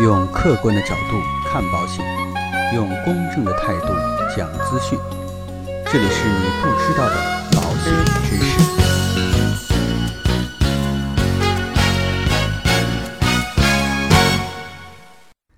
用客观的角度看保险，用公正的态度讲资讯。这里是你不知道的保险知识。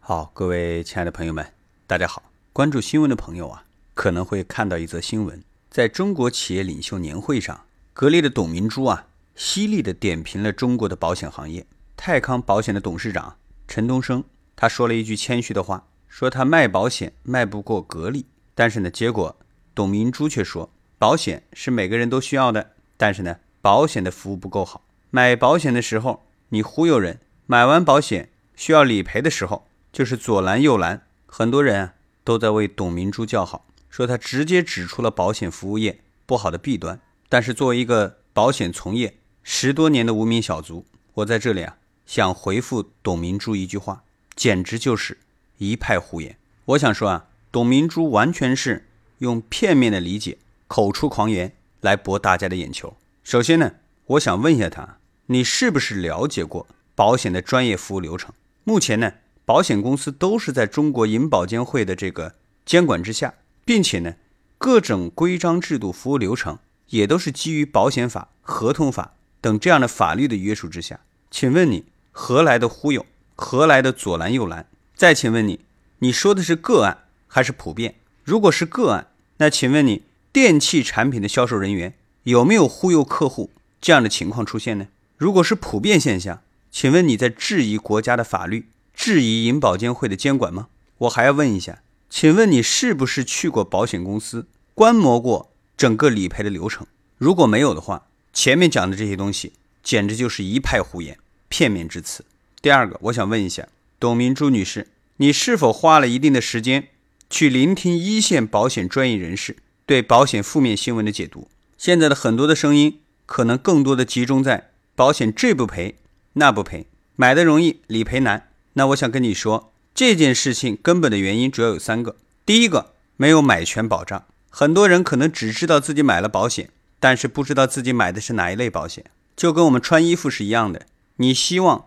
好，各位亲爱的朋友们，大家好。关注新闻的朋友啊，可能会看到一则新闻，在中国企业领袖年会上，格力的董明珠啊，犀利的点评了中国的保险行业。泰康保险的董事长陈东升，他说了一句谦虚的话，说他卖保险卖不过格力，但是呢，结果董明珠却说，保险是每个人都需要的，但是呢，保险的服务不够好。买保险的时候你忽悠人，买完保险需要理赔的时候就是左拦右拦。很多人啊都在为董明珠叫好，说他直接指出了保险服务业不好的弊端。但是作为一个保险从业十多年的无名小卒，我在这里啊。想回复董明珠一句话，简直就是一派胡言。我想说啊，董明珠完全是用片面的理解、口出狂言来博大家的眼球。首先呢，我想问一下他，你是不是了解过保险的专业服务流程？目前呢，保险公司都是在中国银保监会的这个监管之下，并且呢，各种规章制度、服务流程也都是基于保险法、合同法等这样的法律的约束之下。请问你？何来的忽悠？何来的左拦右拦？再请问你，你说的是个案还是普遍？如果是个案，那请问你电器产品的销售人员有没有忽悠客户这样的情况出现呢？如果是普遍现象，请问你在质疑国家的法律、质疑银保监会的监管吗？我还要问一下，请问你是不是去过保险公司观摩过整个理赔的流程？如果没有的话，前面讲的这些东西简直就是一派胡言。片面之词。第二个，我想问一下董明珠女士，你是否花了一定的时间去聆听一线保险专业人士对保险负面新闻的解读？现在的很多的声音可能更多的集中在保险这不赔那不赔，买的容易理赔难。那我想跟你说，这件事情根本的原因主要有三个。第一个，没有买全保障，很多人可能只知道自己买了保险，但是不知道自己买的是哪一类保险，就跟我们穿衣服是一样的。你希望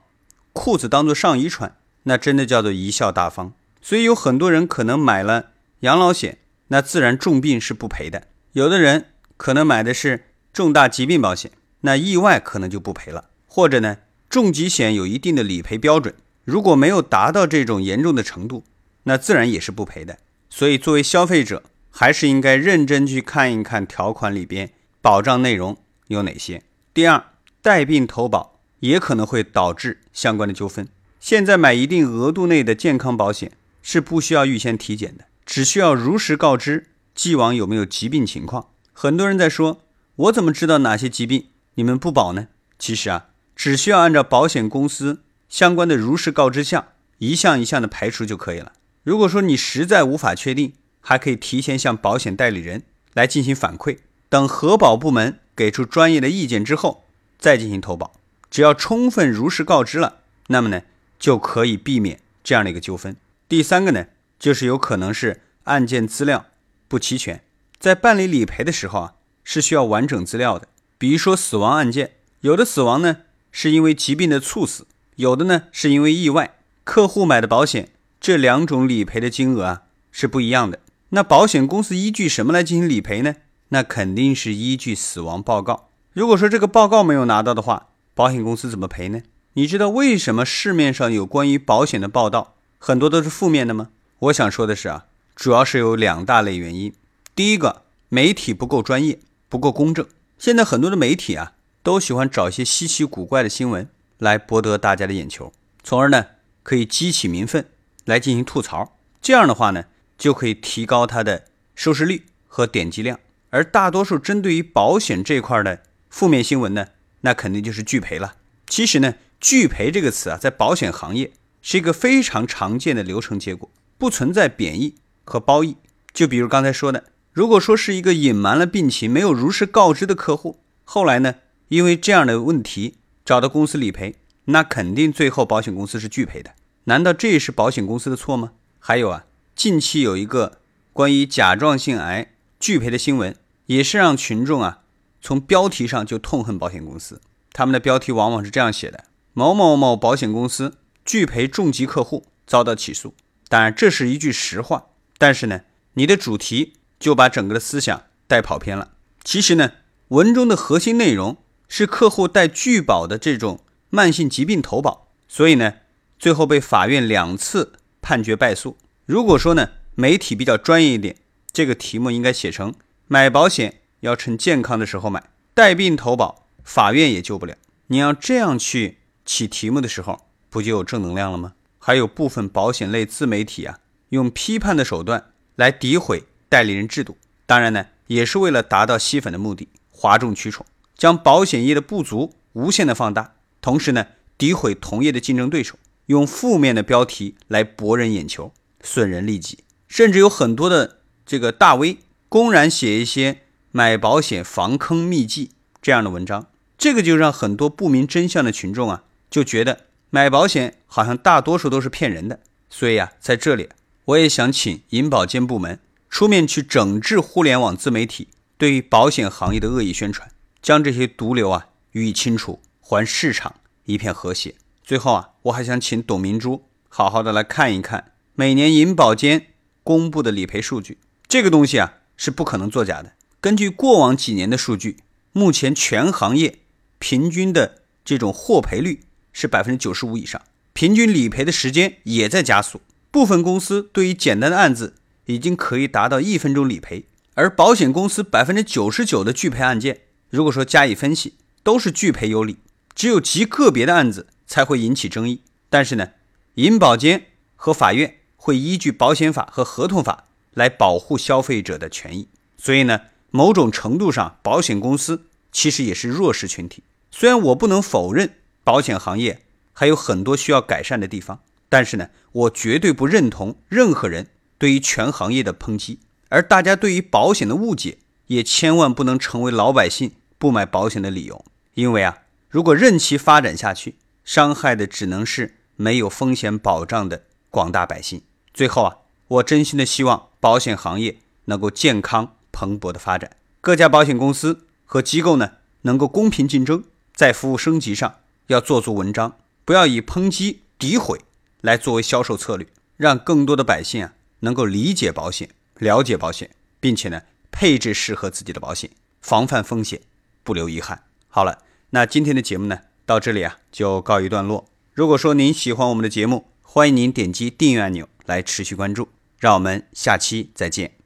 裤子当做上衣穿，那真的叫做贻笑大方。所以有很多人可能买了养老险，那自然重病是不赔的；有的人可能买的是重大疾病保险，那意外可能就不赔了。或者呢，重疾险有一定的理赔标准，如果没有达到这种严重的程度，那自然也是不赔的。所以作为消费者，还是应该认真去看一看条款里边保障内容有哪些。第二，带病投保。也可能会导致相关的纠纷。现在买一定额度内的健康保险是不需要预先体检的，只需要如实告知既往有没有疾病情况。很多人在说，我怎么知道哪些疾病你们不保呢？其实啊，只需要按照保险公司相关的如实告知项一项一项的排除就可以了。如果说你实在无法确定，还可以提前向保险代理人来进行反馈，等核保部门给出专业的意见之后再进行投保。只要充分如实告知了，那么呢，就可以避免这样的一个纠纷。第三个呢，就是有可能是案件资料不齐全，在办理理赔的时候啊，是需要完整资料的。比如说死亡案件，有的死亡呢是因为疾病的猝死，有的呢是因为意外。客户买的保险，这两种理赔的金额啊是不一样的。那保险公司依据什么来进行理赔呢？那肯定是依据死亡报告。如果说这个报告没有拿到的话，保险公司怎么赔呢？你知道为什么市面上有关于保险的报道很多都是负面的吗？我想说的是啊，主要是有两大类原因。第一个，媒体不够专业，不够公正。现在很多的媒体啊，都喜欢找一些稀奇古怪的新闻来博得大家的眼球，从而呢可以激起民愤来进行吐槽。这样的话呢，就可以提高它的收视率和点击量。而大多数针对于保险这块的负面新闻呢？那肯定就是拒赔了。其实呢，拒赔这个词啊，在保险行业是一个非常常见的流程结果，不存在贬义和褒义。就比如刚才说的，如果说是一个隐瞒了病情、没有如实告知的客户，后来呢，因为这样的问题找到公司理赔，那肯定最后保险公司是拒赔的。难道这也是保险公司的错吗？还有啊，近期有一个关于甲状腺癌拒赔的新闻，也是让群众啊。从标题上就痛恨保险公司，他们的标题往往是这样写的：某某某保险公司拒赔重疾客户遭到起诉。当然，这是一句实话，但是呢，你的主题就把整个的思想带跑偏了。其实呢，文中的核心内容是客户带拒保的这种慢性疾病投保，所以呢，最后被法院两次判决败诉。如果说呢，媒体比较专业一点，这个题目应该写成买保险要趁健康的时候买，带病投保，法院也救不了。你要这样去起题目的时候，不就有正能量了吗？还有部分保险类自媒体啊，用批判的手段来诋毁代理人制度，当然呢，也是为了达到吸粉的目的，哗众取宠，将保险业的不足无限的放大，同时呢，诋毁同业的竞争对手，用负面的标题来博人眼球，损人利己，甚至有很多的这个大 V 公然写一些买保险防坑秘籍这样的文章，这个就让很多不明真相的群众啊，就觉得。买保险好像大多数都是骗人的，所以啊，在这里我也想请银保监部门出面去整治互联网自媒体对于保险行业的恶意宣传，将这些毒瘤啊予以清除，还市场一片和谐。最后啊，我还想请董明珠好好的来看一看每年银保监公布的理赔数据，这个东西啊是不可能作假的。根据过往几年的数据，目前全行业平均的这种获赔率。是百分之九十五以上，平均理赔的时间也在加速。部分公司对于简单的案子已经可以达到一分钟理赔，而保险公司百分之九十九的拒赔案件，如果说加以分析，都是拒赔有理，只有极个别的案子才会引起争议。但是呢，银保监和法院会依据保险法和合同法来保护消费者的权益，所以呢，某种程度上，保险公司其实也是弱势群体。虽然我不能否认。保险行业还有很多需要改善的地方，但是呢，我绝对不认同任何人对于全行业的抨击，而大家对于保险的误解也千万不能成为老百姓不买保险的理由。因为啊，如果任其发展下去，伤害的只能是没有风险保障的广大百姓。最后啊，我真心的希望保险行业能够健康蓬勃的发展，各家保险公司和机构呢能够公平竞争，在服务升级上。要做足文章，不要以抨击、诋毁来作为销售策略，让更多的百姓啊能够理解保险、了解保险，并且呢配置适合自己的保险，防范风险，不留遗憾。好了，那今天的节目呢到这里啊就告一段落。如果说您喜欢我们的节目，欢迎您点击订阅按钮来持续关注。让我们下期再见。